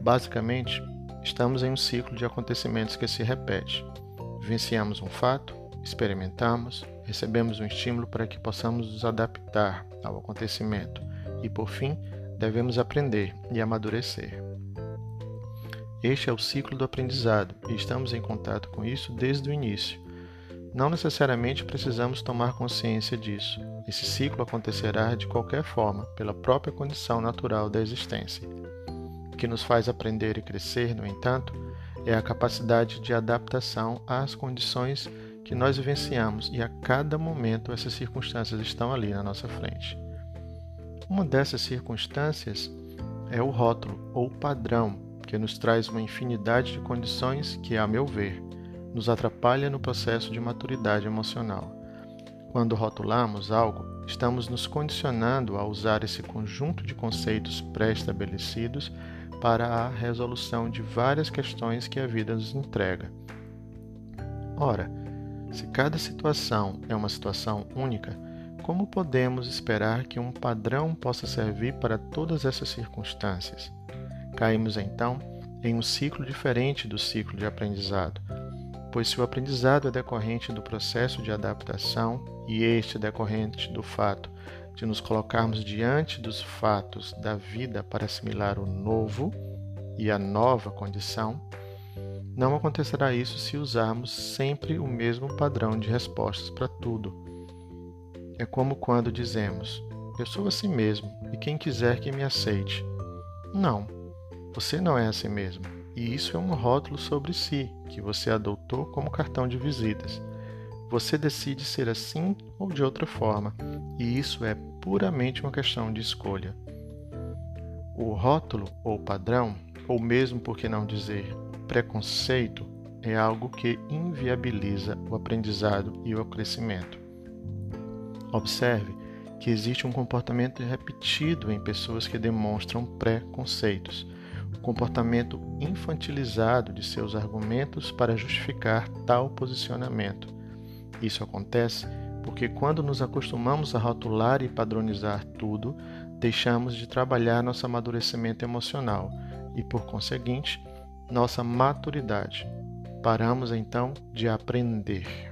Basicamente, estamos em um ciclo de acontecimentos que se repete. Vivenciamos um fato, experimentamos, recebemos um estímulo para que possamos nos adaptar ao acontecimento e, por fim, devemos aprender e amadurecer. Este é o ciclo do aprendizado e estamos em contato com isso desde o início. Não necessariamente precisamos tomar consciência disso. Esse ciclo acontecerá de qualquer forma, pela própria condição natural da existência. Que nos faz aprender e crescer, no entanto, é a capacidade de adaptação às condições que nós vivenciamos e a cada momento essas circunstâncias estão ali na nossa frente. Uma dessas circunstâncias é o rótulo ou padrão, que nos traz uma infinidade de condições que, a meu ver, nos atrapalha no processo de maturidade emocional. Quando rotulamos algo, estamos nos condicionando a usar esse conjunto de conceitos pré-estabelecidos para a resolução de várias questões que a vida nos entrega. Ora, se cada situação é uma situação única, como podemos esperar que um padrão possa servir para todas essas circunstâncias? Caímos então em um ciclo diferente do ciclo de aprendizado, pois se o aprendizado é decorrente do processo de adaptação e este é decorrente do fato de nos colocarmos diante dos fatos da vida para assimilar o novo e a nova condição, não acontecerá isso se usarmos sempre o mesmo padrão de respostas para tudo. É como quando dizemos: Eu sou assim mesmo e quem quiser que me aceite. Não, você não é assim mesmo. E isso é um rótulo sobre si que você adotou como cartão de visitas. Você decide ser assim ou de outra forma, e isso é puramente uma questão de escolha. O rótulo ou padrão, ou mesmo por que não dizer preconceito é algo que inviabiliza o aprendizado e o crescimento. Observe que existe um comportamento repetido em pessoas que demonstram preconceitos, comportamento infantilizado de seus argumentos para justificar tal posicionamento. Isso acontece porque, quando nos acostumamos a rotular e padronizar tudo, deixamos de trabalhar nosso amadurecimento emocional e, por conseguinte, nossa maturidade. Paramos então de aprender.